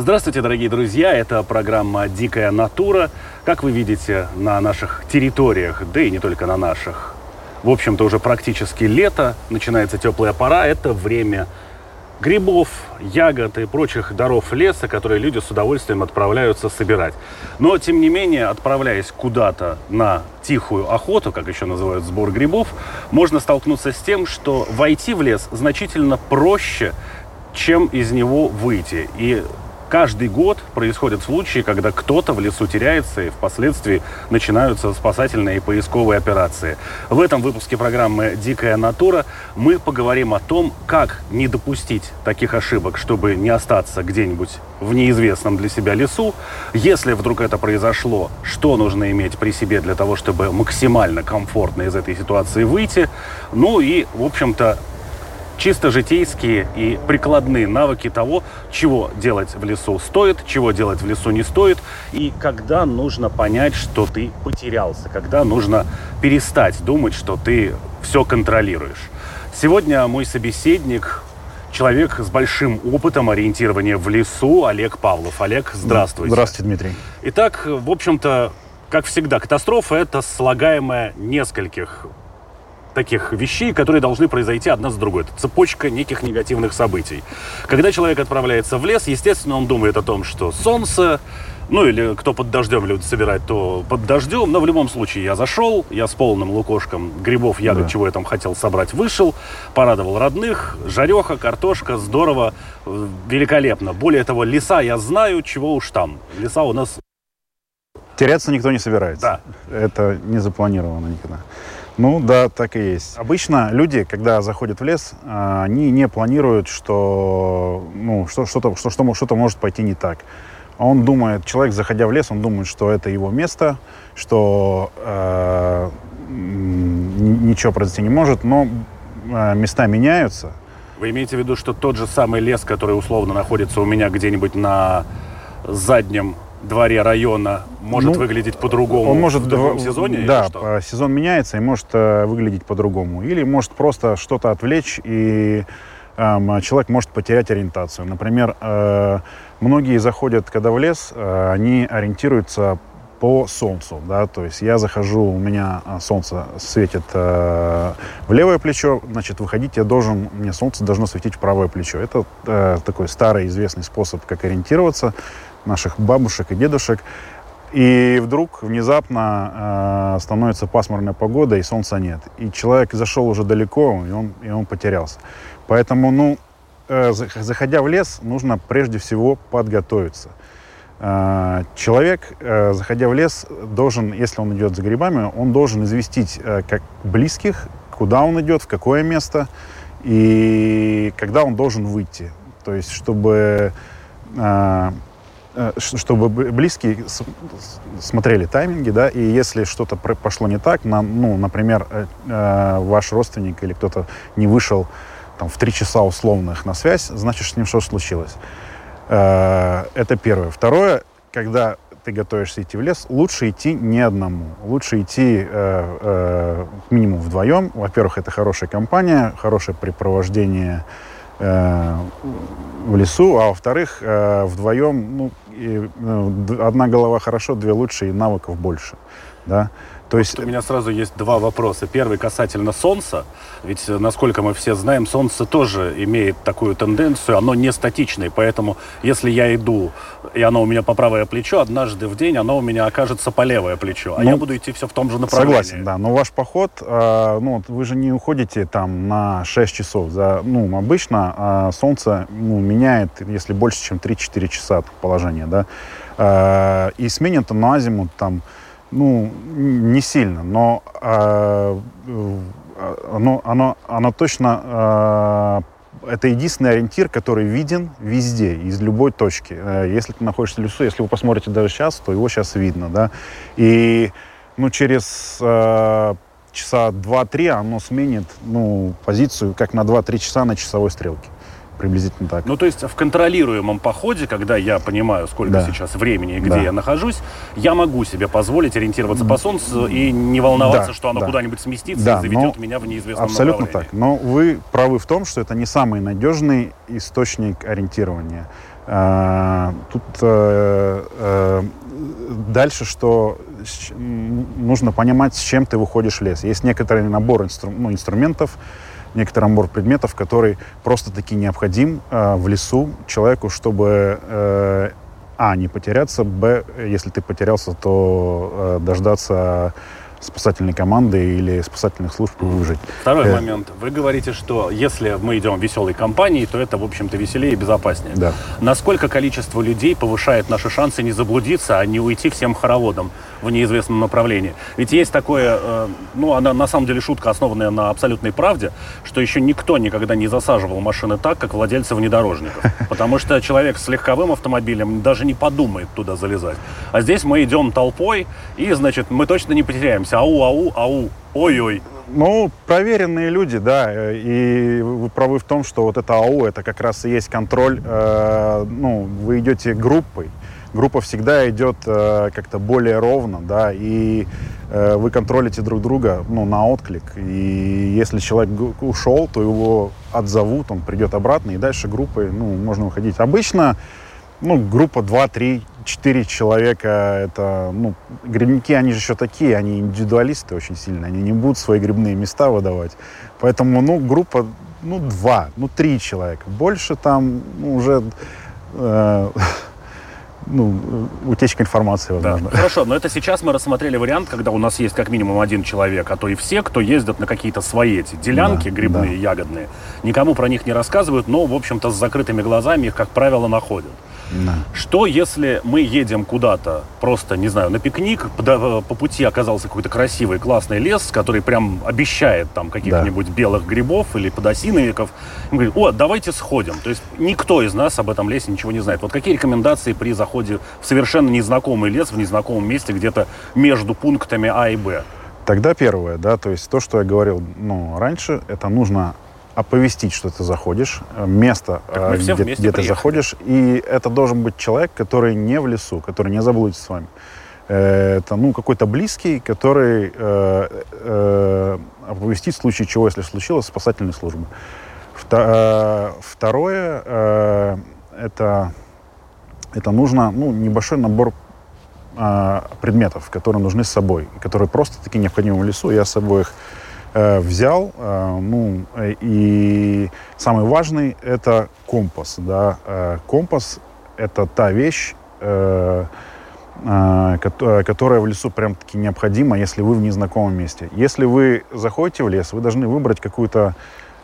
Здравствуйте, дорогие друзья! Это программа «Дикая натура». Как вы видите, на наших территориях, да и не только на наших, в общем-то, уже практически лето, начинается теплая пора, это время грибов, ягод и прочих даров леса, которые люди с удовольствием отправляются собирать. Но, тем не менее, отправляясь куда-то на тихую охоту, как еще называют сбор грибов, можно столкнуться с тем, что войти в лес значительно проще, чем из него выйти. И Каждый год происходят случаи, когда кто-то в лесу теряется, и впоследствии начинаются спасательные и поисковые операции. В этом выпуске программы «Дикая натура» мы поговорим о том, как не допустить таких ошибок, чтобы не остаться где-нибудь в неизвестном для себя лесу. Если вдруг это произошло, что нужно иметь при себе для того, чтобы максимально комфортно из этой ситуации выйти. Ну и, в общем-то, чисто житейские и прикладные навыки того, чего делать в лесу стоит, чего делать в лесу не стоит, и когда нужно понять, что ты потерялся, когда нужно перестать думать, что ты все контролируешь. Сегодня мой собеседник человек с большим опытом ориентирования в лесу Олег Павлов. Олег, здравствуйте. Здравствуйте, Дмитрий. Итак, в общем-то, как всегда, катастрофа – это слагаемое нескольких таких вещей, которые должны произойти одна с другой. Это цепочка неких негативных событий. Когда человек отправляется в лес, естественно, он думает о том, что солнце, ну или кто под дождем любит собирать, то под дождем. Но в любом случае я зашел, я с полным лукошком грибов, ягод, да. чего я там хотел собрать, вышел, порадовал родных, жареха, картошка, здорово, великолепно. Более того, леса я знаю, чего уж там. Леса у нас... Теряться никто не собирается. Да. Это не запланировано никогда. Ну да, так и есть. Обычно люди, когда заходят в лес, а, они не планируют, что ну, что, что-то, что, что, что-то может пойти не так. Он думает, человек, заходя в лес, он думает, что это его место, что э, ничего произойти не может, но места меняются. Вы имеете в виду, что тот же самый лес, который условно находится у меня где-нибудь на заднем дворе района может ну, выглядеть по-другому он может в другом сезоне? Да, сезон меняется и может э, выглядеть по-другому. Или может просто что-то отвлечь, и э, человек может потерять ориентацию. Например, э, многие заходят, когда в лес, э, они ориентируются по солнцу, да, то есть я захожу, у меня э, солнце светит э, в левое плечо, значит, выходить я должен, мне солнце должно светить в правое плечо. Это э, такой старый известный способ, как ориентироваться наших бабушек и дедушек. И вдруг внезапно э, становится пасмурная погода, и солнца нет. И человек зашел уже далеко, и он, и он потерялся. Поэтому, ну, э, заходя в лес, нужно прежде всего подготовиться. Э, человек, э, заходя в лес, должен, если он идет за грибами, он должен известить э, как близких, куда он идет, в какое место, и когда он должен выйти. То есть, чтобы э, чтобы близкие смотрели тайминги, да, и если что-то пошло не так, на, ну, например, э, э, ваш родственник или кто-то не вышел там, в три часа условных на связь, значит, с ним что случилось. Это первое. Второе, когда ты готовишься идти в лес, лучше идти не одному. Лучше идти э, э, минимум вдвоем. Во-первых, это хорошая компания, хорошее препровождение э, в лесу, а во-вторых, э, вдвоем, ну, и, ну, одна голова хорошо, две лучше, и навыков больше, да. То есть... У меня сразу есть два вопроса. Первый касательно Солнца. Ведь, э, насколько мы все знаем, Солнце тоже имеет такую тенденцию, оно не статичное. Поэтому, если я иду, и оно у меня по правое плечо, однажды в день оно у меня окажется по левое плечо. А ну, я буду идти все в том же направлении. Согласен, да. Но ваш поход, э, ну, вы же не уходите там на 6 часов. За, ну, обычно э, Солнце ну, меняет, если больше, чем 3-4 часа положение, да. Э, и сменит на азимут там ну, не сильно, но э, оно, оно, оно точно э, это единственный ориентир, который виден везде, из любой точки. Э, если ты находишься в лесу, если вы посмотрите даже сейчас, то его сейчас видно, да. И, ну, через э, часа 2-3 оно сменит, ну, позицию как на 2-3 часа на часовой стрелке приблизительно так. Ну, то есть в контролируемом походе, когда я понимаю, сколько да. сейчас времени и где да. я нахожусь, я могу себе позволить ориентироваться по солнцу и не волноваться, да, что оно да. куда-нибудь сместится да, и заведет меня в неизвестном Абсолютно так. Но вы правы в том, что это не самый надежный источник ориентирования. А, тут э, э, дальше, что нужно понимать, с чем ты выходишь в лес. Есть некоторый набор инстру, ну, инструментов, некоторый набор предметов, который просто-таки необходим э, в лесу человеку, чтобы э, а, не потеряться, б, если ты потерялся, то э, дождаться спасательной команды или спасательных служб выжить. Второй э... момент. Вы говорите, что если мы идем в веселой компании, то это, в общем-то, веселее и безопаснее. Да. Насколько количество людей повышает наши шансы не заблудиться, а не уйти всем хороводом в неизвестном направлении? Ведь есть такое, э, ну, она на самом деле шутка, основанная на абсолютной правде, что еще никто никогда не засаживал машины так, как владельцы внедорожников. Потому что человек с легковым автомобилем даже не подумает туда залезать. А здесь мы идем толпой, и, значит, мы точно не потеряемся. Ау, ау, ау, ой-ой. Ну, проверенные люди, да, и вы правы в том, что вот это АУ, это как раз и есть контроль, э, ну, вы идете группой, группа всегда идет э, как-то более ровно, да, и э, вы контролите друг друга, ну, на отклик, и если человек ушел, то его отзовут, он придет обратно, и дальше группой, ну, можно уходить. Обычно, ну, группа 2, 3, четыре человека, это, ну, грибники, они же еще такие, они индивидуалисты очень сильно, они не будут свои грибные места выдавать. Поэтому, ну, группа, ну, два, ну, три человека. Больше там ну, уже... Э, ну, утечка информации, возможно. Да. Хорошо, но это сейчас мы рассмотрели вариант, когда у нас есть как минимум один человек, а то и все, кто ездят на какие-то свои эти делянки да, грибные, да. ягодные. Никому про них не рассказывают, но, в общем-то, с закрытыми глазами их, как правило, находят. Да. Что, если мы едем куда-то, просто, не знаю, на пикник, по, по пути оказался какой-то красивый, классный лес, который прям обещает там каких-нибудь да. белых грибов или подосиновиков. Мы говорим, о, давайте сходим. То есть никто из нас об этом лесе ничего не знает. Вот какие рекомендации при заходе в совершенно незнакомый лес, в незнакомом месте, где-то между пунктами А и Б? Тогда первое, да, то есть то, что я говорил ну, раньше, это нужно оповестить, что ты заходишь, э, место, э, где, где ты заходишь, и это должен быть человек, который не в лесу, который не заблудится с вами. Э, это, ну, какой-то близкий, который э, э, оповестит в случае чего, если случилось, спасательные службы. Второе, э, это, это нужно, ну, небольшой набор э, предметов, которые нужны с собой, которые просто-таки необходимы в лесу. Я с собой их взял. Э, ну, и самый важный — это компас. Да? Э, компас — это та вещь, которая в лесу прям-таки необходима, если вы в незнакомом месте. Если вы заходите в лес, вы должны выбрать какую-то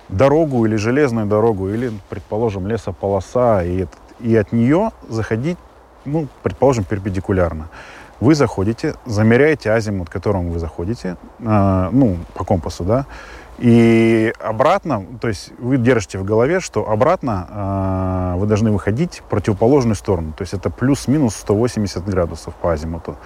дорогу или железную дорогу, или, предположим, лесополоса, и, и от нее заходить, ну, предположим, перпендикулярно. Вы заходите, замеряете азимут, которому вы заходите, э, ну, по компасу, да, и обратно, то есть вы держите в голове, что обратно э, вы должны выходить в противоположную сторону. То есть это плюс-минус 180 градусов по азимуту.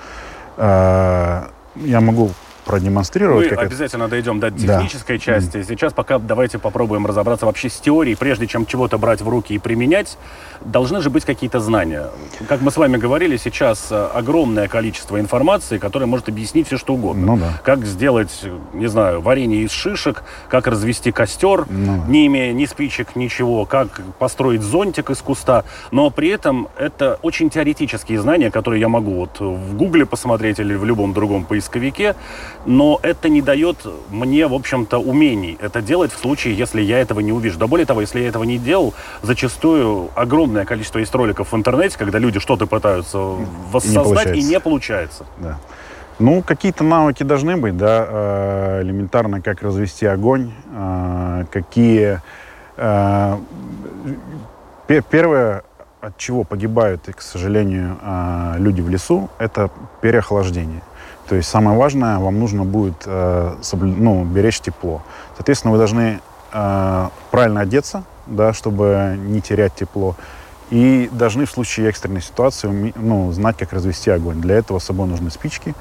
Э, я могу продемонстрировать. Мы обязательно это... дойдем до технической да. части. Сейчас пока давайте попробуем разобраться вообще с теорией. Прежде чем чего-то брать в руки и применять, должны же быть какие-то знания. Как мы с вами говорили, сейчас э, огромное количество информации, которая может объяснить все, что угодно. Ну, да. Как сделать, не знаю, варенье из шишек, как развести костер, ну, да. не имея ни спичек, ничего, как построить зонтик из куста. Но при этом это очень теоретические знания, которые я могу вот в Гугле посмотреть или в любом другом поисковике но это не дает мне, в общем-то, умений это делать в случае, если я этого не увижу. Да более того, если я этого не делал, зачастую огромное количество есть роликов в интернете, когда люди что-то пытаются воссоздать, и не получается. И не получается. Да. Ну, какие-то навыки должны быть, да, э, элементарно, как развести огонь, э, какие... Э, первое, от чего погибают, к сожалению, люди в лесу, это переохлаждение. То есть самое важное, вам нужно будет э, соблю... ну, беречь тепло. Соответственно, вы должны э, правильно одеться, да, чтобы не терять тепло. И должны в случае экстренной ситуации ну, знать, как развести огонь. Для этого с собой нужны спички,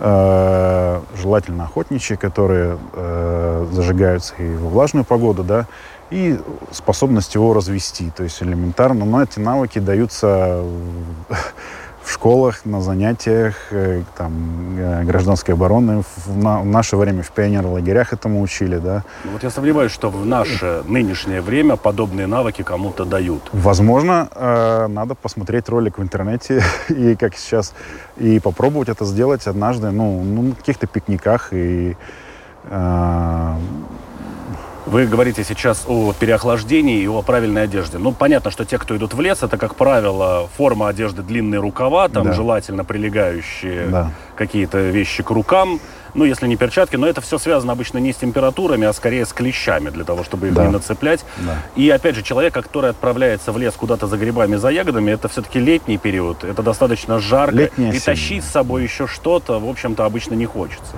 э, желательно охотничьи, которые э, зажигаются и во влажную погоду, да, и способность его развести. То есть элементарно, но эти навыки даются в школах, на занятиях э, там, э, гражданской обороны. В, на, в наше время в пионер-лагерях этому учили, да. Ну, вот я сомневаюсь, что в наше нынешнее время подобные навыки кому-то дают. Возможно, э, надо посмотреть ролик в интернете и как сейчас и попробовать это сделать однажды, ну, ну на каких-то пикниках и э, вы говорите сейчас о переохлаждении и о правильной одежде. Ну, понятно, что те, кто идут в лес, это, как правило, форма одежды длинные рукава, там да. желательно прилегающие да. какие-то вещи к рукам. Ну, если не перчатки, но это все связано обычно не с температурами, а скорее с клещами, для того, чтобы их да. не нацеплять. Да. И, опять же, человек, который отправляется в лес куда-то за грибами, за ягодами, это все-таки летний период, это достаточно жарко. Летняя и тащить с собой еще что-то, в общем-то, обычно не хочется.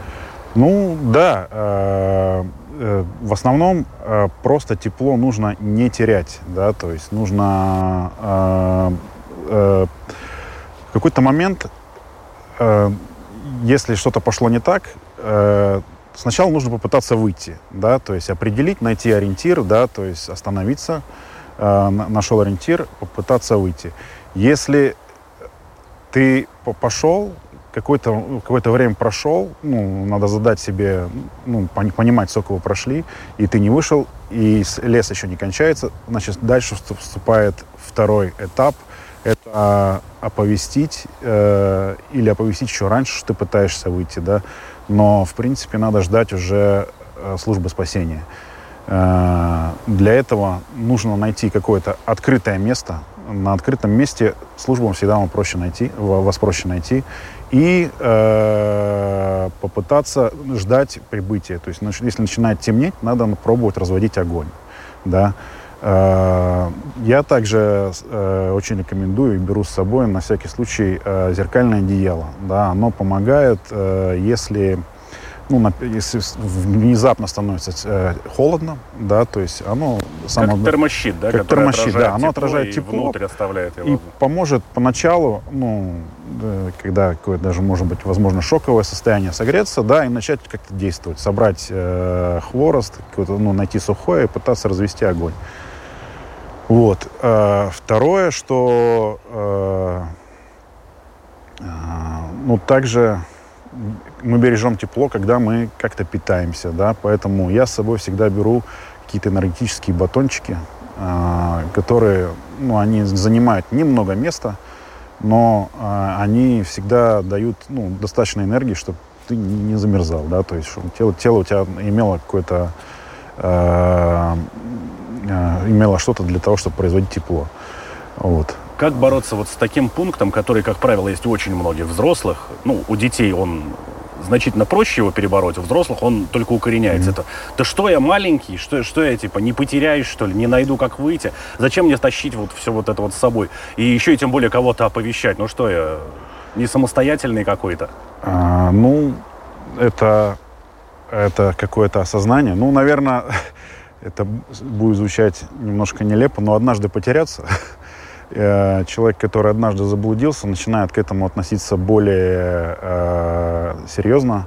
Ну, да. Э, в основном э, просто тепло нужно не терять, да, то есть нужно э, в какой-то момент, если что-то пошло не так, сначала нужно попытаться выйти, да, то есть определить, найти ориентир, да, то есть остановиться, нашел ориентир, попытаться выйти. Если ты пошел, какое-то какое время прошел, ну, надо задать себе, ну, понимать, сколько вы прошли, и ты не вышел, и лес еще не кончается, значит, дальше вступает второй этап, это оповестить э, или оповестить еще раньше, что ты пытаешься выйти, да, но, в принципе, надо ждать уже э, службы спасения. Э, для этого нужно найти какое-то открытое место, на открытом месте службам всегда вам проще найти, вас проще найти и э, попытаться ждать прибытия. То есть, если начинает темнеть, надо пробовать разводить огонь. Да? Э, я также э, очень рекомендую и беру с собой на всякий случай э, зеркальное одеяло. Да? Оно помогает, э, если ну, если внезапно становится э, холодно, да, то есть оно само... Как термощит, да? Как термощит, да, оно отражает тепло. Внутрь оставляет его. И поможет поначалу, ну, когда какое-то даже, может быть, возможно, шоковое состояние согреться, да, и начать как-то действовать, собрать э, хворост, ну, найти сухое и пытаться развести огонь. Вот. Э, второе, что э, э, ну, также мы бережем тепло, когда мы как-то питаемся, да, поэтому я с собой всегда беру какие-то энергетические батончики, э, которые, ну, они занимают немного места, но э, они всегда дают, ну, достаточно энергии, чтобы ты не замерзал, да, то есть чтобы тело, тело у тебя имело какое-то, э, имело что-то для того, чтобы производить тепло, вот. Как бороться вот с таким пунктом, который, как правило, есть у очень многих взрослых? Ну, у детей он значительно проще его перебороть, у взрослых он только укореняется. Mm-hmm. Это, да что я маленький, что, что я типа не потеряюсь, что ли, не найду, как выйти? Зачем мне тащить вот все вот это вот с собой? И еще и тем более кого-то оповещать. Ну что я, не самостоятельный какой-то? А, ну, это, это какое-то осознание. Ну, наверное, это будет звучать немножко нелепо, но однажды потеряться Э, человек, который однажды заблудился, начинает к этому относиться более э, серьезно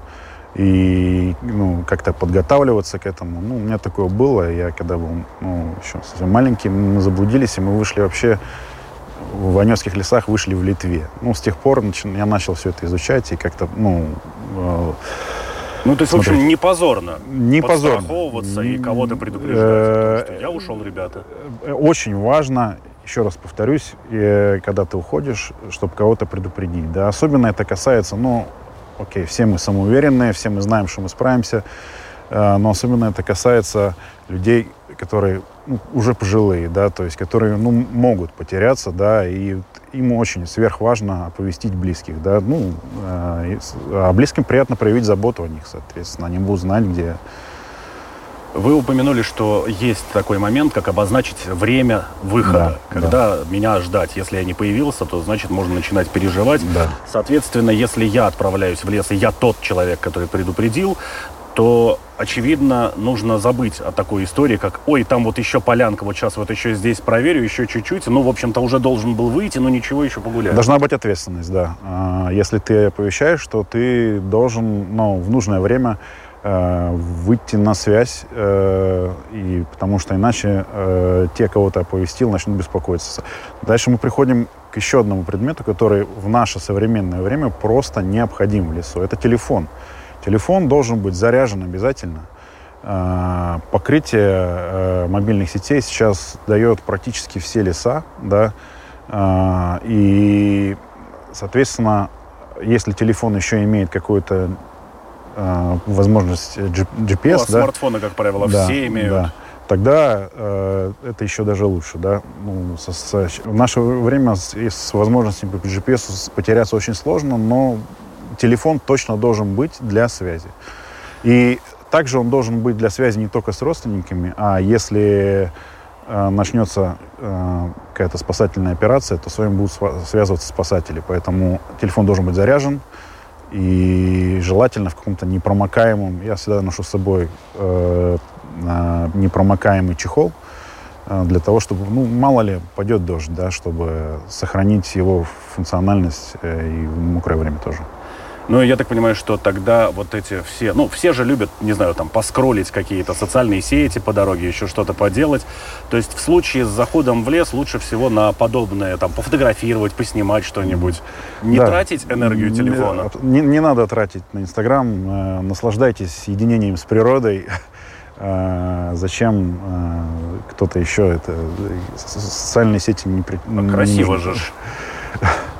и ну, как-то подготавливаться к этому. Ну, у меня такое было. Я когда был ну, еще совсем маленький, мы заблудились, и мы вышли вообще в Аневских лесах вышли в Литве. Ну, с тех пор я начал все это изучать и как-то, ну... Э, ну, то есть, смотреть. в общем, не позорно. Не позорно. и кого-то предупреждать. Э, я ушел, ребята. Очень важно еще раз повторюсь, и, когда ты уходишь, чтобы кого-то предупредить. Да, особенно это касается, ну, окей, все мы самоуверенные, все мы знаем, что мы справимся, э, но особенно это касается людей, которые ну, уже пожилые, да, то есть которые ну, могут потеряться, да, и им очень сверхважно оповестить близких, да, ну, э, а близким приятно проявить заботу о них, соответственно, они будут знать, где вы упомянули, что есть такой момент, как обозначить время выхода. Да, Когда да. меня ждать, если я не появился, то значит можно начинать переживать. Да. Соответственно, если я отправляюсь в лес, и я тот человек, который предупредил, то, очевидно, нужно забыть о такой истории, как «Ой, там вот еще полянка, вот сейчас вот еще здесь проверю, еще чуть-чуть». Ну, в общем-то, уже должен был выйти, но ничего, еще погуляю. Должна быть ответственность, да. А, если ты оповещаешь, то ты должен ну, в нужное время выйти на связь, э, и, потому что иначе э, те, кого ты оповестил, начнут беспокоиться. Дальше мы приходим к еще одному предмету, который в наше современное время просто необходим в лесу. Это телефон. Телефон должен быть заряжен обязательно. Покрытие э, мобильных сетей сейчас дает практически все леса, да, и, соответственно, если телефон еще имеет какую-то а, возможность GPS, ну, а да, смартфоны, как правило, да, все имеют. Да, тогда э, это еще даже лучше, да. Ну, со, со, в наше время с, с возможностью по GPS потеряться очень сложно, но телефон точно должен быть для связи. И также он должен быть для связи не только с родственниками, а если э, начнется э, какая-то спасательная операция, то с вами будут связываться спасатели. Поэтому телефон должен быть заряжен и желательно в каком-то непромокаемом. Я всегда ношу с собой э, непромокаемый чехол э, для того, чтобы, ну, мало ли, пойдет дождь, да, чтобы сохранить его функциональность э, и в мокрое время тоже. Ну, я так понимаю, что тогда вот эти все... Ну, все же любят, не знаю, там, поскролить какие-то социальные сети по дороге, еще что-то поделать. То есть в случае с заходом в лес лучше всего на подобное, там, пофотографировать, поснимать что-нибудь. Не да. тратить энергию телефона. Не, не надо тратить на Инстаграм. Э, наслаждайтесь единением с природой. Э, зачем э, кто-то еще это... Социальные сети не... Красиво же.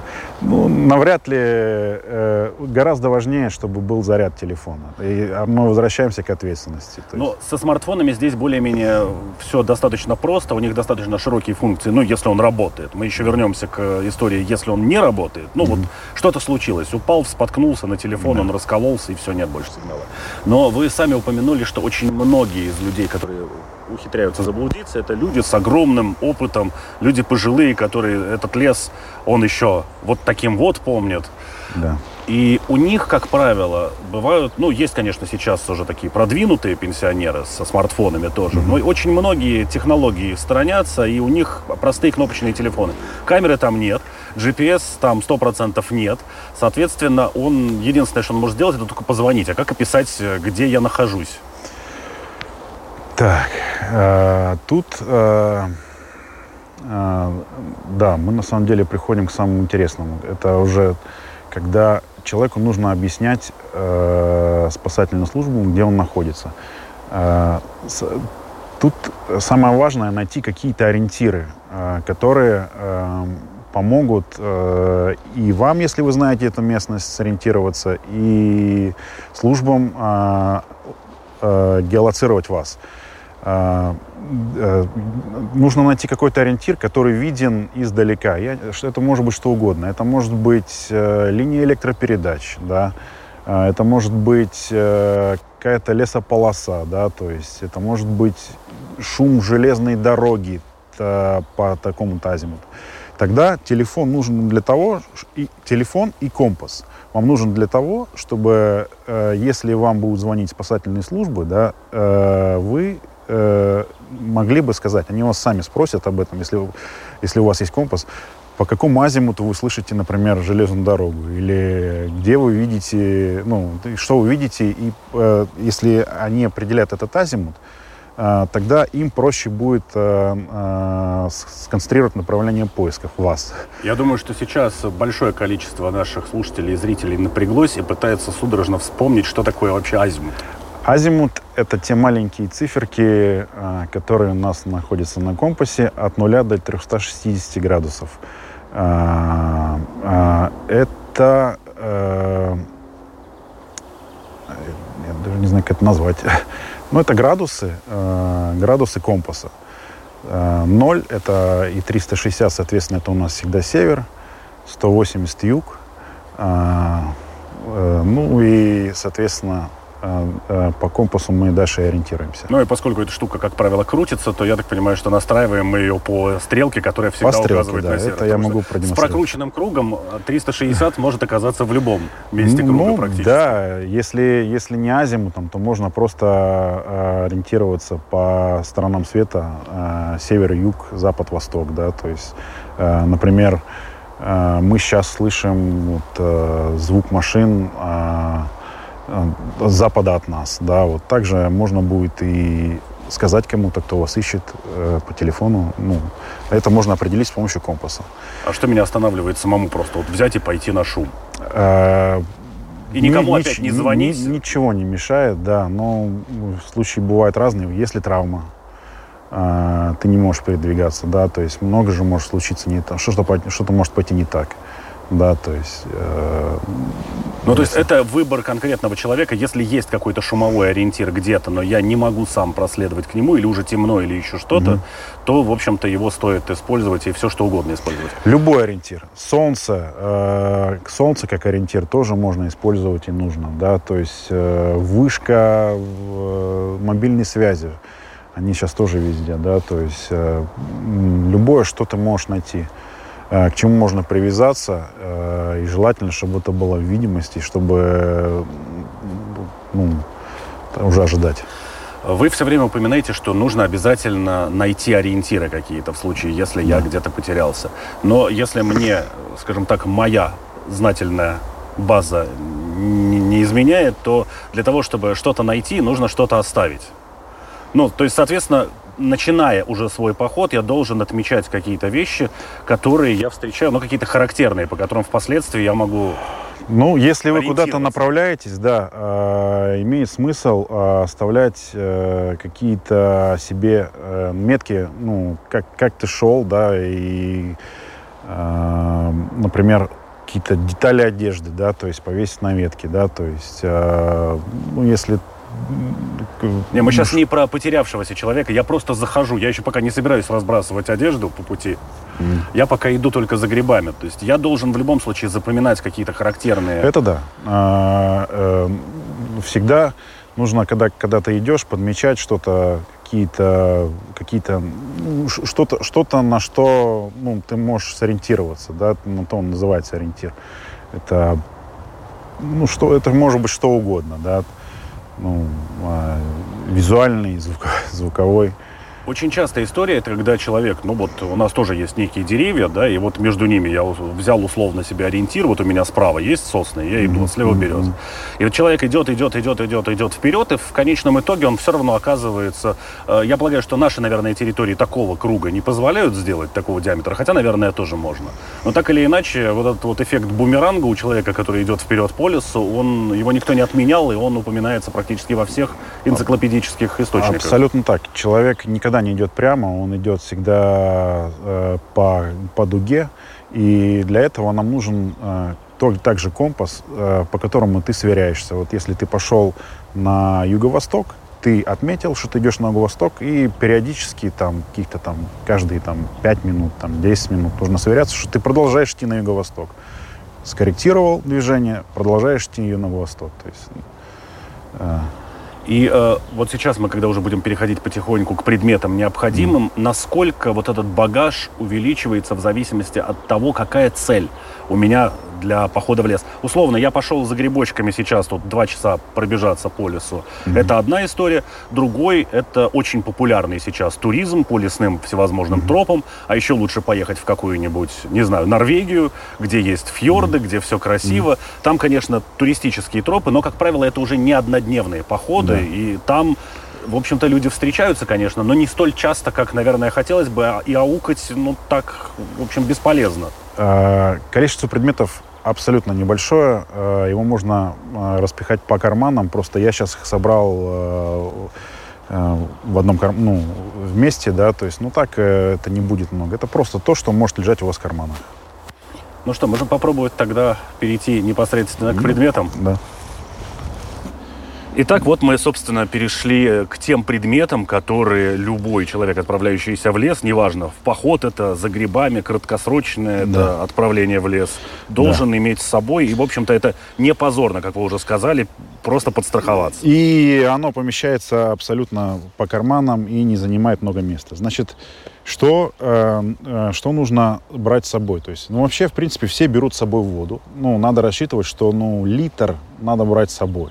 Ну, навряд ли. Э, гораздо важнее, чтобы был заряд телефона. И а мы возвращаемся к ответственности. Ну, со смартфонами здесь более-менее все достаточно просто. У них достаточно широкие функции, ну, если он работает. Мы еще вернемся к истории, если он не работает. Ну, mm-hmm. вот что-то случилось. Упал, споткнулся на телефон, mm-hmm. он раскололся, и все, нет больше сигнала. Но вы сами упомянули, что очень многие из людей, которые ухитряются заблудиться, это люди с огромным опытом, люди пожилые, которые этот лес, он еще вот таким вот помнят. Да. И у них, как правило, бывают, ну, есть, конечно, сейчас уже такие продвинутые пенсионеры со смартфонами тоже, mm-hmm. но очень многие технологии сторонятся, и у них простые кнопочные телефоны. Камеры там нет, GPS там 100% нет, соответственно, он, единственное, что он может сделать, это только позвонить. А как описать, где я нахожусь? Так, э, тут, э, э, да, мы на самом деле приходим к самому интересному. Это уже когда человеку нужно объяснять э, спасательную службу, где он находится. Э, с, тут самое важное найти какие-то ориентиры, э, которые э, помогут э, и вам, если вы знаете эту местность, сориентироваться, и службам э, э, геолоцировать вас. Нужно найти какой-то ориентир, который виден издалека. Я, это может быть что угодно. Это может быть э, линия электропередач, да, а, это может быть э, какая-то лесополоса, да, то есть это может быть шум железной дороги по такому-то азимуту. Тогда телефон нужен для того, и телефон и компас вам нужен для того, чтобы, э, если вам будут звонить спасательные службы, да, э, вы э, могли бы сказать, они вас сами спросят об этом, если, если у вас есть компас, по какому азимуту вы слышите, например, железную дорогу, или где вы видите, ну, что вы видите, и э, если они определят этот азимут, э, тогда им проще будет э, э, сконцентрировать направление поисков вас. Я думаю, что сейчас большое количество наших слушателей и зрителей напряглось и пытается судорожно вспомнить, что такое вообще азимут. Азимут — это те маленькие циферки, а, которые у нас находятся на компасе от 0 до 360 градусов. А, а, это... Э, я даже не знаю, как это назвать. Но это градусы, э, градусы компаса. 0 — это и 360, соответственно, это у нас всегда север, 180 юг. Э, ну и, соответственно, э, э, по компасу мы дальше и ориентируемся. Ну и поскольку эта штука, как правило, крутится, то я так понимаю, что настраиваем мы ее по стрелке, которая всегда по стрелке, указывает да, на север. это я могу С прокрученным кругом 360 может оказаться в любом месте круга ну, практически. Да, если, если не азимутом, то можно просто э, ориентироваться по сторонам света э, север, юг, запад, восток, да, то есть, э, например, э, мы сейчас слышим вот, э, звук машин э, э, запада от нас, да, вот также можно будет и сказать кому-то, кто вас ищет э, по телефону, ну, это можно определить с помощью компаса. А что меня останавливает самому просто вот взять и пойти на шум? Э, И никому Ни- опять не ни- звонить? ни- ничего не мешает, да. Но ну, случаи бывают разные. Если травма, а, ты не можешь передвигаться, да, то есть много же может случиться не так, что-то, что-то может пойти не так, да, то есть... э, Ну, то есть это выбор конкретного человека. Если есть какой-то шумовой ориентир где-то, но я не могу сам проследовать к нему, или уже темно, или еще что-то, Мгм. то, в общем-то, его стоит использовать и все, что угодно использовать. Любой ориентир. Солнце, э, солнце как ориентир тоже можно использовать и нужно, да, то есть э, вышка э, мобильной связи, они сейчас тоже везде, да, то есть э, любое, что ты можешь найти, к чему можно привязаться, э, и желательно, чтобы это было в видимости, чтобы, ну, уже ожидать. Вы все время упоминаете, что нужно обязательно найти ориентиры какие-то в случае, если я где-то потерялся. Но если мне, скажем так, моя знательная база не изменяет, то для того, чтобы что-то найти, нужно что-то оставить. Ну, то есть, соответственно, начиная уже свой поход, я должен отмечать какие-то вещи, которые я встречаю, ну, какие-то характерные, по которым впоследствии я могу Ну, если вы куда-то направляетесь, да, э, имеет смысл э, оставлять э, какие-то себе э, метки, ну, как, как ты шел, да, и, э, например, какие-то детали одежды, да, то есть повесить на ветке, да, то есть, э, ну, если... Не, мы сейчас не про потерявшегося человека. Я просто захожу. Я еще пока не собираюсь разбрасывать одежду по пути. Мгм. Я пока иду только за грибами. То есть я должен в любом случае запоминать какие-то характерные... Это да. А, э, всегда нужно, когда, когда ты идешь, подмечать что-то, какие-то, какие-то, ну, что-то, что-то, на что ну, ты можешь сориентироваться, да, на то он называется ориентир. Это, ну, что, это может быть что угодно, да, ну, а, визуальный, звук- звуковой. Очень частая история, это когда человек, ну вот у нас тоже есть некие деревья, да, и вот между ними я взял условно себе ориентир, вот у меня справа есть сосны, я иду, Мгм, слева мгм. И вот человек идет, идет, идет, идет, идет вперед, и в конечном итоге он все равно оказывается... э, Я полагаю, что наши, наверное, территории такого круга не позволяют сделать такого диаметра, хотя, наверное, тоже можно. Но так или иначе, вот этот вот эффект бумеранга у человека, который идет вперед по лесу, он, его никто не отменял, и он упоминается практически во всех энциклопедических источниках. Абсолютно так. Человек никогда не идет прямо, он идет всегда э, по, по дуге. И для этого нам нужен э, то- также компас, э, по которому ты сверяешься. Вот если ты пошел на юго-восток, ты отметил, что ты идешь на юго-восток, и периодически, там, каких-то там, каждые там, 5 минут, там, 10 минут нужно сверяться, что ты продолжаешь идти на юго-восток. Скорректировал движение, продолжаешь идти на юго-восток. То есть, э, И э, вот сейчас мы, когда уже будем переходить потихоньку к предметам необходимым, насколько вот этот багаж увеличивается в зависимости от того, какая цель у меня для похода в лес. Условно, я пошел за грибочками сейчас, тут два часа пробежаться по лесу. Это одна история. Другой, это очень популярный сейчас туризм по лесным всевозможным тропам. А еще лучше поехать в какую-нибудь, не знаю, Норвегию, где есть фьорды, где все красиво. Там, конечно, туристические тропы, но, как правило, это уже не однодневные походы. Да. И там, в общем-то, люди встречаются, конечно, но не столь часто, как, наверное, хотелось бы. а- И аукать, ну, так, в общем, бесполезно. Э, Количество предметов абсолютно небольшое. Э, Его можно э, распихать по карманам. Просто я сейчас их собрал в одном кар- ну, вместе, да, то есть, ну так это не будет много. Это просто то, что может лежать у вас в карманах. Ну что, можем попробовать тогда перейти непосредственно к предметам. Да. Итак, вот мы, собственно, перешли к тем предметам, которые любой человек, отправляющийся в лес, неважно, в поход это, за грибами, краткосрочное да. это отправление в лес, должен да. иметь с собой. И, в общем-то, это не позорно, как вы уже сказали, просто подстраховаться. И оно помещается абсолютно по карманам и не занимает много места. Значит, что, э, э, что нужно брать с собой? То есть, ну, вообще, в принципе, все берут с собой воду. Ну, надо рассчитывать, что, ну, литр надо брать с собой.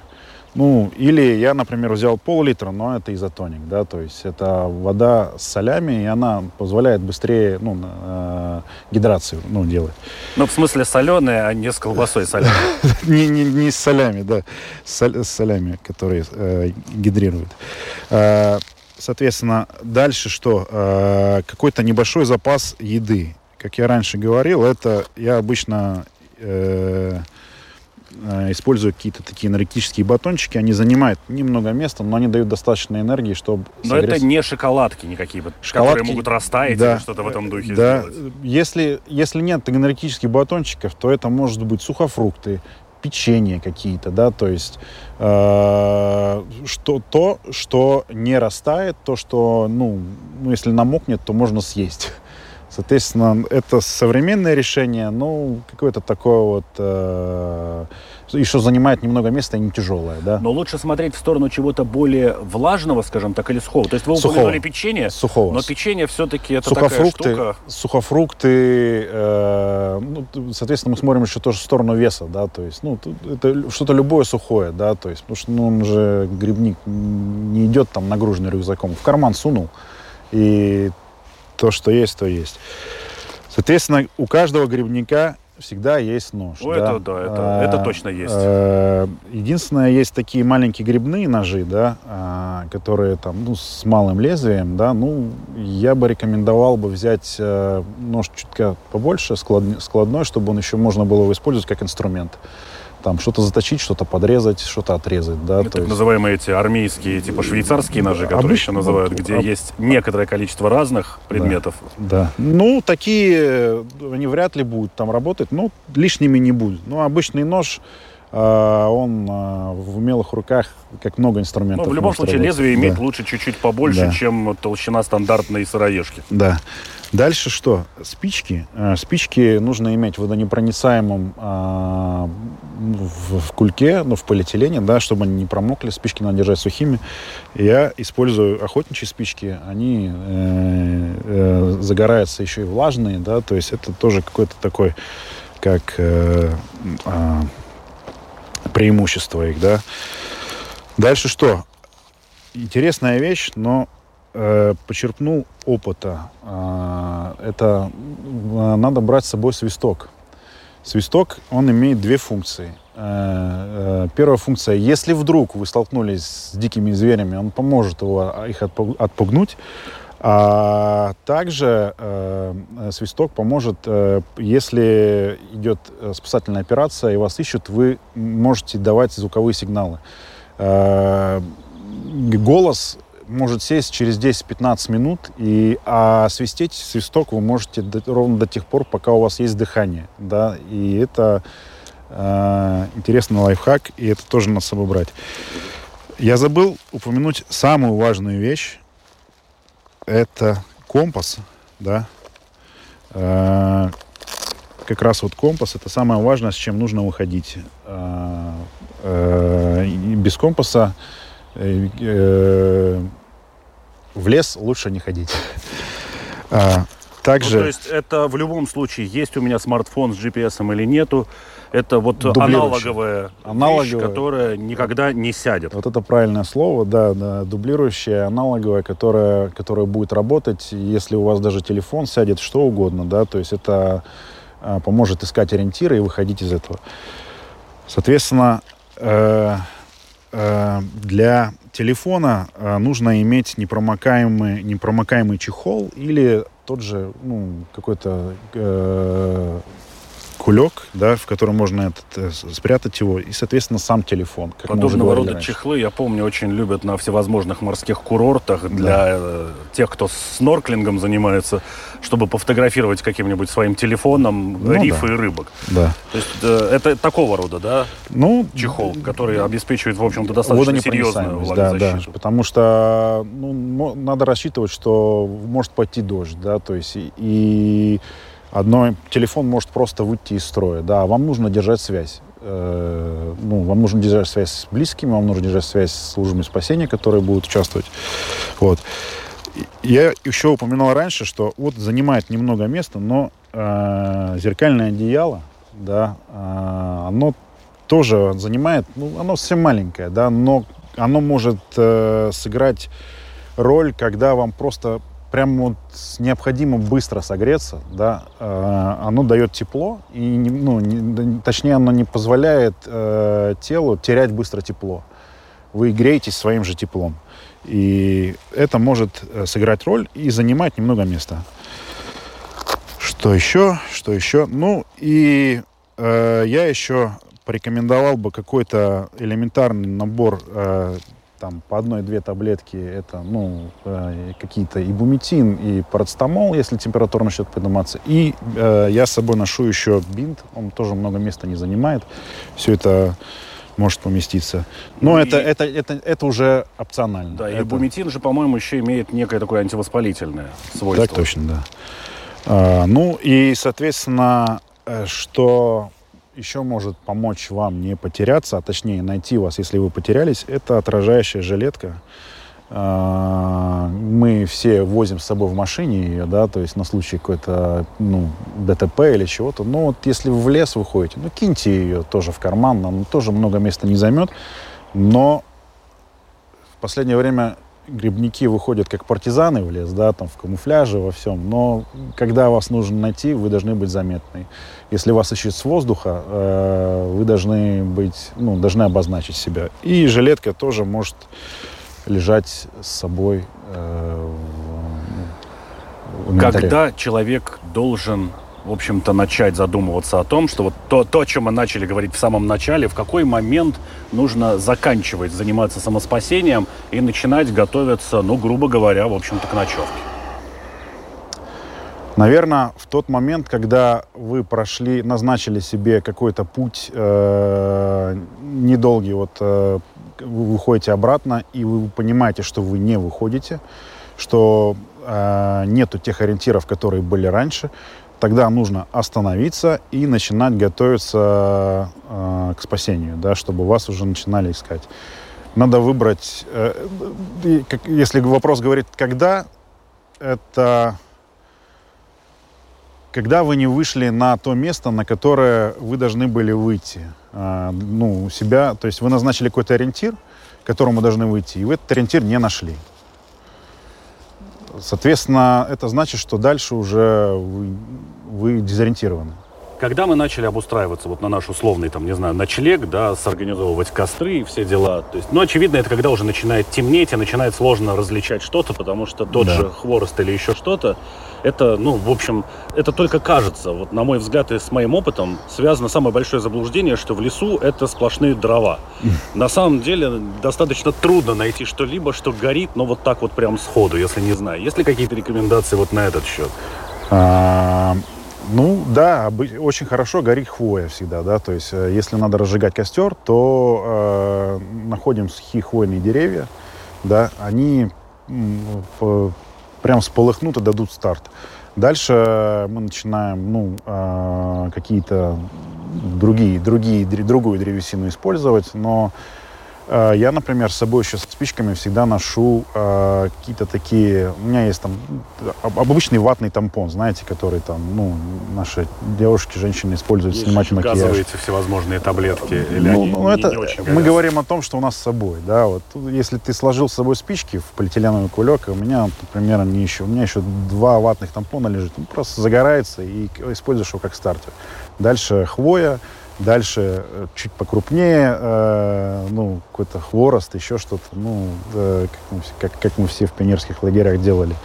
Ну, или я, например, взял пол-литра, но это изотоник, да, то есть это вода с солями, и она позволяет быстрее, ну, э, гидрацию, ну, делать. Ну, в смысле соленая, а не с колбасой солями. не, не, не с солями, да, с, солями, которые э, гидрируют. Э, соответственно, дальше что? Э, какой-то небольшой запас еды. Как я раньше говорил, это я обычно Э, использую какие-то такие энергетические батончики. Они занимают немного места, но они дают достаточно энергии, чтобы Но согреться. это не шоколадки никакие, шоколадки, которые могут растаять да, или что-то в этом духе да. сделать. Если, если нет энергетических батончиков, то это может быть сухофрукты, печенье какие-то, да, то есть э, что, то, что не растает, то, что, ну, ну, если намокнет, то можно съесть. Соответственно, это современное решение, ну, какое-то такое вот... Э, еще занимает немного места и не тяжелое, да. Но лучше смотреть в сторону чего-то более влажного, скажем так, или сухого. То есть вы сухого. упомянули печенье, сухого. но печенье все-таки это сухофрукты, такая штука... Сухофрукты, э, ну, соответственно, мы смотрим еще тоже в сторону веса, да, то есть, ну, это что-то любое сухое, да, то есть, потому что ну, он же, грибник, не идет там нагруженный рюкзаком, в карман сунул, и то, что есть, то есть. Соответственно, у каждого грибника всегда есть нож. О, да? Это, да, это, а, это точно есть. А, единственное, есть такие маленькие грибные ножи, да, а, которые там, ну, с малым лезвием, да, ну, я бы рекомендовал бы взять а, нож чутка побольше, складной, чтобы он еще можно было его использовать как инструмент там что-то заточить, что-то подрезать, что-то отрезать, да. Это так есть... называемые эти армейские, типа швейцарские ножи, которые Обычно, еще называют, где об... есть некоторое количество разных предметов. Да, да. Ну, такие, они вряд ли будут там работать, но лишними не будут. Ну, обычный нож, а, он а, в умелых руках, как много инструментов. Ну, в любом случае, работать. лезвие иметь да. лучше чуть-чуть побольше, да. чем толщина стандартной сыроежки. Да. Дальше что? Спички. А, спички нужно иметь в водонепроницаемом в, в кульке, ну, в полиэтилене, да, чтобы они не промокли. Спички надо держать сухими. Я использую охотничьи спички. Они э, э, загораются еще и влажные, да, то есть это тоже какой-то такой, как... Э, э, преимущества их, да. Дальше что? Интересная вещь, но э, почерпнул опыта. Э, это э, надо брать с собой свисток. Свисток, он имеет две функции. Э, э, первая функция, если вдруг вы столкнулись с дикими зверями, он поможет его, их отпугнуть. А также э, свисток поможет, э, если идет э, спасательная операция и вас ищут, вы можете давать звуковые сигналы. Э, голос может сесть через 10-15 минут, и, а свистеть свисток вы можете до, ровно до тех пор, пока у вас есть дыхание. Да? И это э, интересный лайфхак, и это тоже надо с собой брать. Я забыл упомянуть самую важную вещь, это компас, да. Э, как раз вот компас это самое важное, с чем нужно выходить. Э, э, без компаса э, э, в лес лучше не ходить. А, также... Ну, то есть это в любом случае, есть у меня смартфон с GPS или нету, это вот аналоговая, аналоговая вещь, которая никогда не сядет. Вот это правильное слово, да, да дублирующая, аналоговая, которая, которая будет работать, если у вас даже телефон сядет, что угодно, да, то есть это а, поможет искать ориентиры и выходить из этого. Соответственно, э, э, для телефона э, нужно иметь непромокаемый, непромокаемый чехол или тот же, ну, какой-то кулек, да, в котором можно этот, э, спрятать его, и, соответственно, сам телефон. Как Подобного рода раньше. чехлы, я помню, очень любят на всевозможных морских курортах для да. Э, тех, кто снорклингом занимается, чтобы пофотографировать каким-нибудь своим телефоном ну, рифы да. и рыбок. Да. То есть э, это такого рода, да, ну, чехол, который обеспечивает, в общем-то, достаточно серьезную влагозащиту. Да, да, потому что ну, надо рассчитывать, что может пойти дождь, да, то есть и Одно, телефон может просто выйти из строя, да, вам нужно держать связь. Э, ну, вам нужно держать связь с близкими, вам нужно держать связь с службами спасения, которые будут участвовать. Вот. Я еще упоминал раньше, что вот занимает немного места, но э, зеркальное одеяло, да, э, оно тоже занимает, ну, оно совсем маленькое, да, но оно может э, сыграть роль, когда вам просто прям вот необходимо быстро согреться, да, э, оно дает тепло, и, ну, не, точнее, оно не позволяет э, телу терять быстро тепло. Вы греетесь своим же теплом. И это может э, сыграть роль и занимать немного места. Что еще? Что еще? Ну, и э, я еще порекомендовал бы какой-то элементарный набор э, там по одной-две таблетки это, ну, э, какие-то ибумитин и парацетамол, если температура начнет подниматься. И э, я с собой ношу еще бинт, он тоже много места не занимает. Все это может поместиться. Но ну это, и... это, это, это уже опционально. Да, это... и бумитин же, по-моему, еще имеет некое такое антивоспалительное свойство. Так точно, да. А, ну и, соответственно, э, что еще может помочь вам не потеряться, а точнее найти вас, если вы потерялись, это отражающая жилетка. А, мы все возим с собой в машине ее, да, то есть на случай какой-то, ну, ДТП или чего-то. Но вот если в лес выходите, ну, киньте ее тоже в карман, нам тоже много места не займет. Но в последнее время грибники выходят как партизаны в лес, да, там в камуфляже, во всем, но когда вас нужно найти, вы должны быть заметны. Если вас ищут с воздуха, э, вы должны быть, ну, должны обозначить себя. И жилетка тоже может лежать с собой э, в, в Когда человек должен в общем-то, начать задумываться о том, что вот то, то, о чем мы начали говорить в самом начале, в какой момент нужно заканчивать заниматься самоспасением и начинать готовиться, ну, грубо говоря, в общем-то, к ночевке? Наверное, в тот момент, когда вы прошли, назначили себе какой-то путь э, недолгий, вот э, вы выходите обратно, и вы понимаете, что вы не выходите, что э, нету тех ориентиров, которые были раньше, тогда нужно остановиться и начинать готовиться э, к спасению, да, чтобы вас уже начинали искать. Надо выбрать, э, как, если вопрос говорит, когда, это когда вы не вышли на то место, на которое вы должны были выйти. Э, ну, себя, то есть вы назначили какой-то ориентир, к которому должны выйти, и вы этот ориентир не нашли. Соответственно, это значит, что дальше уже вы, вы дезориентированы. Когда мы начали обустраиваться вот на наш условный, там, не знаю, ночлег, да, сорганизовывать костры и все дела, то есть, ну, очевидно, это когда уже начинает темнеть и начинает сложно различать что-то, потому что тот да. же хворост или еще что-то, это, ну, в общем, это только кажется. Вот, на мой взгляд, и с моим опытом связано самое большое заблуждение, что в лесу это сплошные дрова. На самом деле достаточно трудно найти что-либо, что горит, но вот так вот прям сходу, если не знаю. Есть ли какие-то рекомендации вот на этот счет? Ну, да, очень хорошо горит хвоя всегда, да, то есть э, если надо разжигать костер, то э, находим сухие хвойные деревья, да, они прям сполыхнут и дадут старт. Дальше мы начинаем, ну, э, какие-то другие, другие, другую древесину использовать, но Э, я, например, с собой еще с спичками всегда ношу э, какие-то такие... У меня есть там обычный ватный тампон, знаете, который там, ну, наши девушки, женщины используют Есть снимать макияж. Газовые всевозможные таблетки? Или ну, они ну, это, не очень мы говорим о том, что у нас с собой, да, вот. Если ты сложил с собой спички в полиэтиленовый кулек, у меня, например, не еще, у меня еще два ватных тампона лежит, ну, просто загорается и используешь его как стартер. Дальше хвоя, Дальше э, чуть покрупнее, э, ну, какой-то хворост, еще что-то, ну, э, как, мы, как, как мы все в пионерских лагерях делали.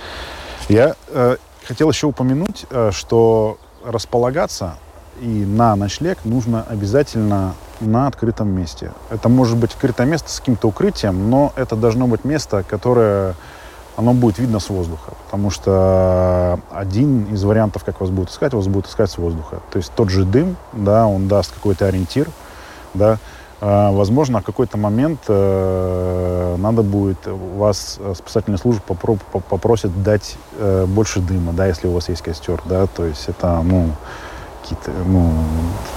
Я э, хотел еще упомянуть, э, что располагаться и на ночлег нужно обязательно на открытом месте. Это может быть открытое место с каким-то укрытием, но это должно быть место, которое оно будет видно с воздуха. Потому что один из вариантов, как вас будут искать, вас будут искать с воздуха. То есть тот же дым, да, он даст какой-то ориентир, да, а, Возможно, в какой-то момент э, надо будет вас э, спасательная служба попро- попросит дать э, больше дыма, да, если у вас есть костер, да, то есть это, ну, какие-то, ну,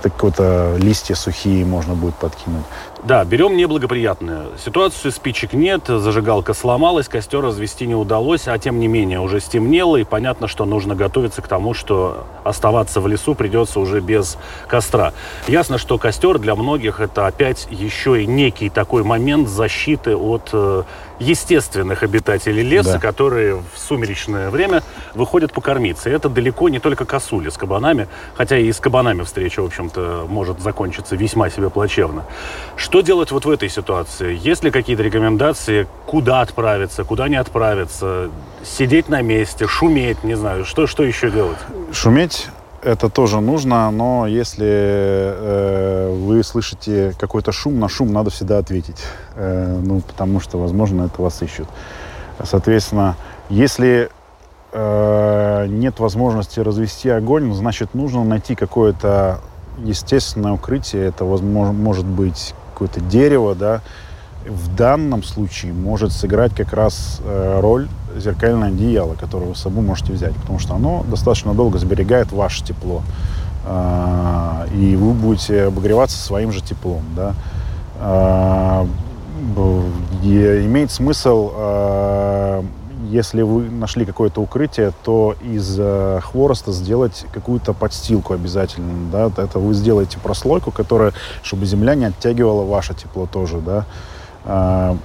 какие-то листья сухие можно будет подкинуть. Да, берем неблагоприятную ситуацию, спичек нет, зажигалка сломалась, костер развести не удалось, а тем не менее уже стемнело, и понятно, что нужно готовиться к тому, что оставаться в лесу придется уже без костра. Ясно, что костер для многих это опять еще и некий такой момент защиты от э, естественных обитателей леса, да. которые в сумеречное время выходят покормиться. И это далеко не только косули с кабанами, хотя и с кабанами встреча, в общем-то, может закончиться весьма себе плачевно. Что делать вот в этой ситуации? Есть ли какие-то рекомендации, куда отправиться, куда не отправиться? Сидеть на месте, шуметь, не знаю. Что, что еще делать? Шуметь это тоже нужно, но если э, вы слышите какой-то шум, на шум надо всегда ответить. Э, ну, потому что, возможно, это вас ищут. Соответственно, если э, нет возможности развести огонь, значит, нужно найти какое-то естественное укрытие. Это возможно, может быть какое-то дерево, да, в данном случае может сыграть как раз э, роль зеркальное одеяло, которое вы с собой можете взять, потому что оно достаточно долго сберегает ваше тепло, э, и вы будете обогреваться своим же теплом, да. Э, имеет смысл э, если вы нашли какое-то укрытие, то из э, хвороста сделать какую-то подстилку обязательно, да, это вы сделаете прослойку, которая, чтобы земля не оттягивала ваше тепло тоже, да. А,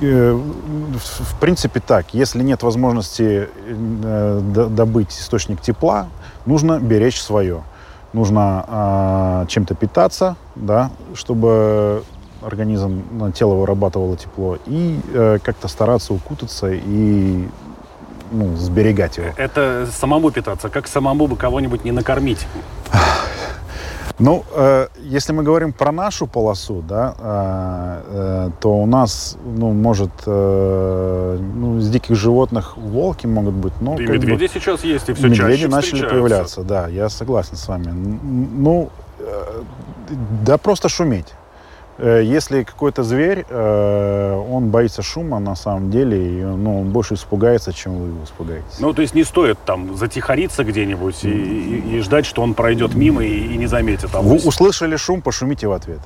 э, в принципе так, если нет возможности э, добыть источник тепла, нужно беречь свое. Нужно э, чем-то питаться, да, чтобы организм, тело вырабатывало тепло, и э, как-то стараться укутаться и ну, сберегать его. Это самому питаться, как самому бы кого-нибудь не накормить? Ну, э, если мы говорим про нашу полосу, да, э, э, то у нас, ну, может, э, ну, из диких животных волки могут быть, но... И медведи бы, сейчас есть, и все медведи чаще начали появляться, да, я согласен с вами. Ну, э, да просто шуметь. Э, если какой-то зверь, э, он боится шума на самом деле, и ну, он больше испугается, чем вы его испугаетесь. Ну, то есть не стоит там затихариться где-нибудь и, и, и ждать, что он пройдет мимо и, и не заметит. А вы услышали шум, пошумите в ответ.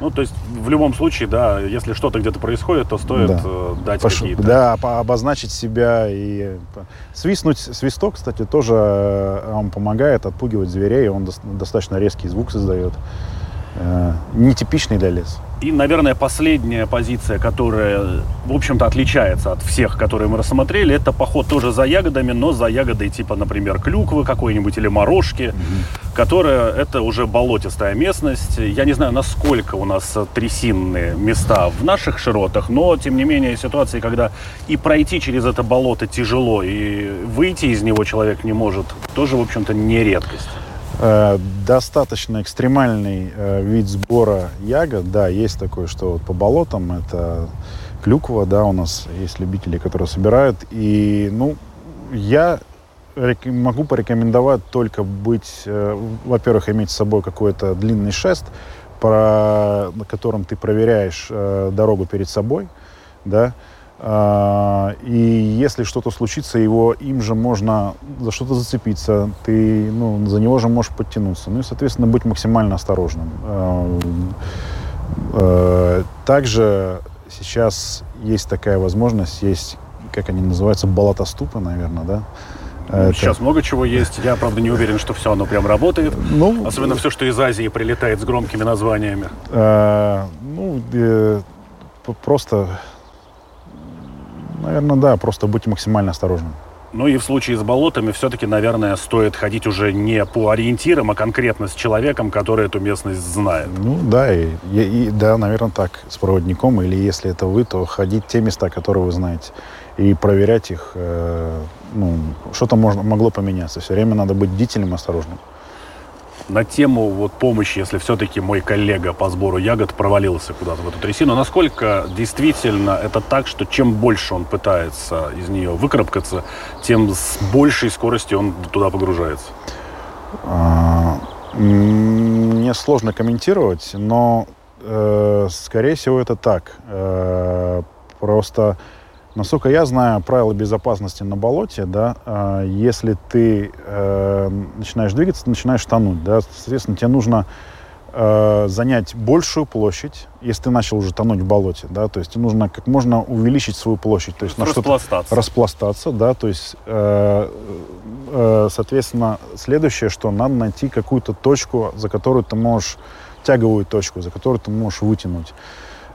Ну, то есть в любом случае, да, если что-то где-то происходит, то стоит да. Э, дать Пош... какие-то... Да, обозначить себя и свистнуть. Свисток, кстати, тоже он помогает отпугивать зверей, он достаточно резкий звук создает э, нетипичный для леса. И, наверное, последняя позиция, которая, в общем-то, отличается от всех, которые мы рассмотрели, это поход тоже за ягодами, но за ягодой типа, например, клюквы какой-нибудь или морожки, mm-hmm. которая это уже болотистая местность. Я не знаю, насколько у нас трясинные места в наших широтах, но, тем не менее, ситуации, когда и пройти через это болото тяжело, и выйти из него человек не может, тоже, в общем-то, не редкость. Э, достаточно экстремальный э, вид сбора ягод. Да, есть такое, что вот по болотам это клюква, да, у нас есть любители, которые собирают. И, ну, я могу порекомендовать только быть, э, во-первых, иметь с собой какой-то длинный шест, про, на котором ты проверяешь дорогу перед собой, да, и если что-то случится, его им же можно за что-то зацепиться, ты ну, за него же можешь подтянуться. Ну и, соответственно, быть максимально осторожным. А, а, также сейчас есть такая возможность, есть, как они называются, болотоступы, наверное, да? Это... Сейчас много чего есть. Я, правда, не уверен, что все оно прям работает. Ну, Особенно все, что из Азии прилетает с громкими названиями. Э, ну, э, просто Наверное, да, просто быть максимально осторожным. Ну и в случае с болотами все-таки, наверное, стоит ходить уже не по ориентирам, а конкретно с человеком, который эту местность знает. Ну да, и, и, да, наверное, так, с проводником, или если это вы, то ходить те места, которые вы знаете, и проверять их, э, ну, что-то можно, могло поменяться. Все время надо быть бдительным осторожным. На тему вот помощи, если все-таки мой коллега по сбору ягод провалился куда-то в эту трясину. Насколько действительно это так, что чем больше он пытается из нее выкарабкаться, тем с большей скоростью он туда погружается? А, мне сложно комментировать, но, э, скорее всего, это так. Э, просто Насколько я знаю правила безопасности на болоте, да, э, если ты э, начинаешь двигаться, начинаешь тонуть, да, соответственно, тебе нужно э, занять большую площадь, если ты начал уже тонуть в болоте, да, то есть тебе нужно как можно увеличить свою площадь, то есть на что-то распластаться, да, то есть, э, э, соответственно, следующее, что надо найти какую-то точку, за которую ты можешь тяговую точку, за которую ты можешь вытянуть.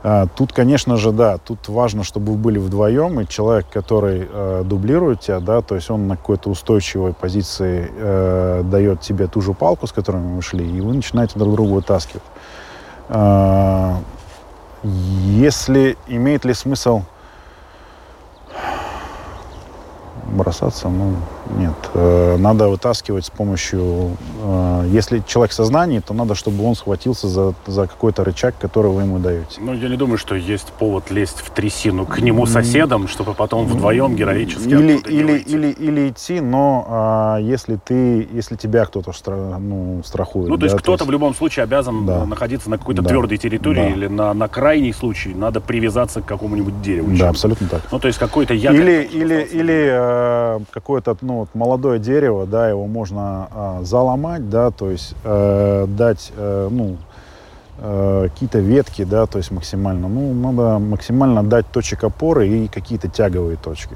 А, тут, конечно же, да, тут важно, чтобы вы были вдвоем, и человек, который э, дублирует тебя, да, то есть он на какой-то устойчивой позиции э, дает тебе ту же палку, с которой мы шли, и вы начинаете друг друга вытаскивать. Э, если имеет ли смысл бросаться, ну, нет. Э, надо вытаскивать с помощью... Э, если человек в сознании, то надо, чтобы он схватился за, за какой-то рычаг, который вы ему даете. Ну, я не думаю, что есть повод лезть в трясину к нему соседам, чтобы потом вдвоем героически или, или, или, или идти, но а, если ты, если тебя кто-то стра, ну, страхует. Ну, то да, есть кто-то есть... в любом случае обязан да. находиться на какой-то да. твердой территории да. или на, на крайний случай надо привязаться к какому-нибудь дереву. Да, абсолютно так. Ну, то есть какой-то якорь... Или, или, или э, какое-то, ну, вот, молодое дерево, да, его можно э, заломать, да, то есть э, дать, э, ну, э, какие-то ветки, да, то есть максимально, ну, надо максимально дать точек опоры и какие-то тяговые точки.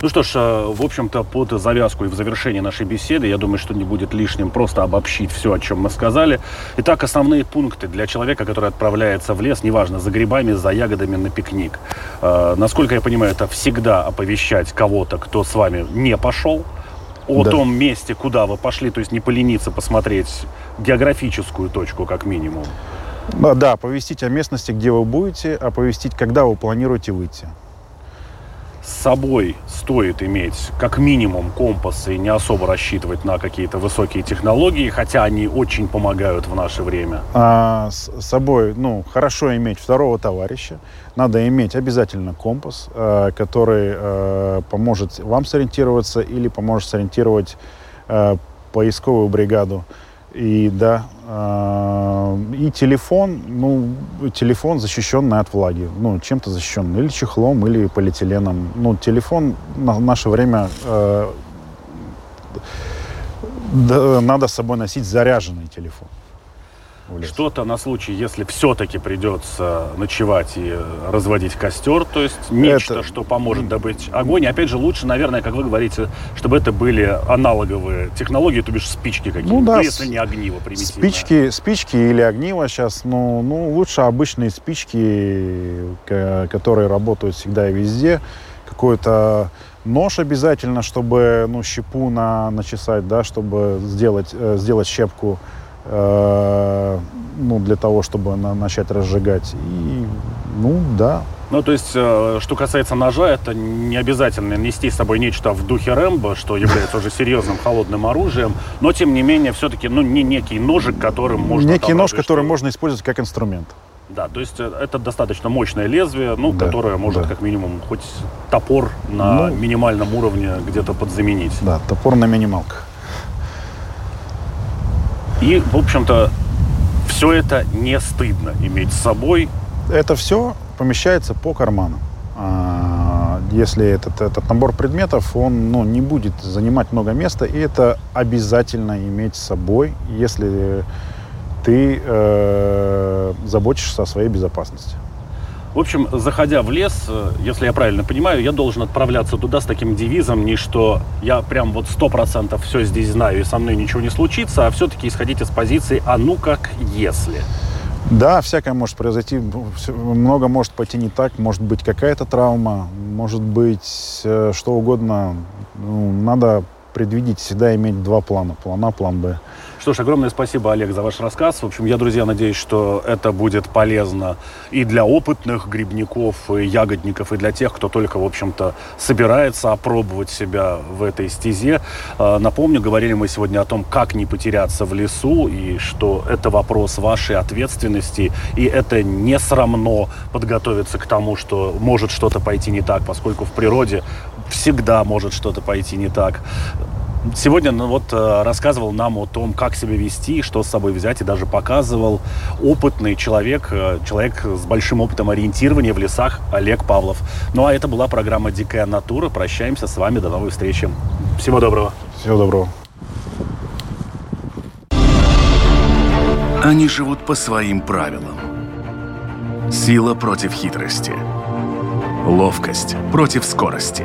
Ну что ж, э, в общем-то, под завязку и в завершении нашей беседы, я думаю, что не будет лишним просто обобщить все, о чем мы сказали. Итак, основные пункты для человека, который отправляется в лес, неважно, за грибами, за ягодами на пикник. Э, насколько я понимаю, это всегда оповещать кого-то, кто с вами не пошел, о да. том месте, куда вы пошли, то есть не полениться посмотреть географическую точку, как минимум. Да, оповестить о местности, где вы будете, оповестить, когда вы планируете выйти с собой стоит иметь как минимум компас и не особо рассчитывать на какие-то высокие технологии, хотя они очень помогают в наше время? А, с собой, ну, хорошо иметь второго товарища. Надо иметь обязательно компас, э, который э, поможет вам сориентироваться или поможет сориентировать э, поисковую бригаду. И да, э, и телефон, ну, телефон защищенный от влаги, ну, чем-то защищенный, или чехлом, или полиэтиленом. Ну, телефон на наше время э, надо с собой носить заряженный телефон что-то на случай, если все-таки придется ночевать и разводить костер, то есть нечто, это... что поможет добыть огонь. И опять же, лучше, наверное, как вы говорите, чтобы это были аналоговые технологии, то бишь спички какие-то, ну, да, ну, если не огниво примитивное. Спички, спички или огниво сейчас, ну, ну, лучше обычные спички, которые работают всегда и везде. Какой-то нож обязательно, чтобы, ну, щепу на, начесать, да, чтобы сделать, э, сделать щепку Э, ну, для того, чтобы на, начать разжигать. И, ну, да. Ну, то есть, э, что касается ножа, это не обязательно нести с собой нечто в духе Рэмбо, что является уже серьезным холодным оружием, но, тем не менее, все-таки, ну, не некий ножик, которым можно... Некий нож, который можно использовать как инструмент. Да, то есть э, это достаточно мощное лезвие, ну, да, которое может да. как минимум хоть топор на ну, минимальном уровне где-то подзаменить. Да, топор на минималках. И, в общем-то, все это не стыдно иметь с собой. Это все помещается по карманам. А, если этот, этот набор предметов, он ну, не будет занимать много места, и это обязательно иметь с собой, если ты э, заботишься о своей безопасности. В общем, заходя в лес, э, если я правильно понимаю, я должен отправляться туда с таким девизом, не что я прям вот сто процентов все здесь знаю и со мной ничего не случится, а все-таки исходить из позиции «а ну как если». Да, всякое может произойти, много может пойти не так, может быть какая-то травма, может быть э, что угодно. Ну, надо предвидеть, всегда иметь два плана, план А, план Б. Что ж, огромное спасибо, Олег, за ваш рассказ. В общем, я, друзья, надеюсь, что это будет полезно и для опытных грибников, и ягодников, и для тех, кто только, в общем-то, собирается опробовать себя в этой стезе. А, напомню, говорили мы сегодня о том, как не потеряться в лесу, и что это вопрос вашей ответственности, и это не срамно подготовиться к тому, что может что-то пойти не так, поскольку в природе всегда может что-то пойти не так. Сегодня ну, вот э, рассказывал нам о том, как себя вести, что с собой взять, и даже показывал опытный человек, э, человек с большим опытом ориентирования в лесах Олег Павлов. Ну а это была программа «Дикая натура». Прощаемся с вами. До новой встречи. Всего доброго. Всего доброго. Они живут по своим правилам. Сила против хитрости. Ловкость против скорости.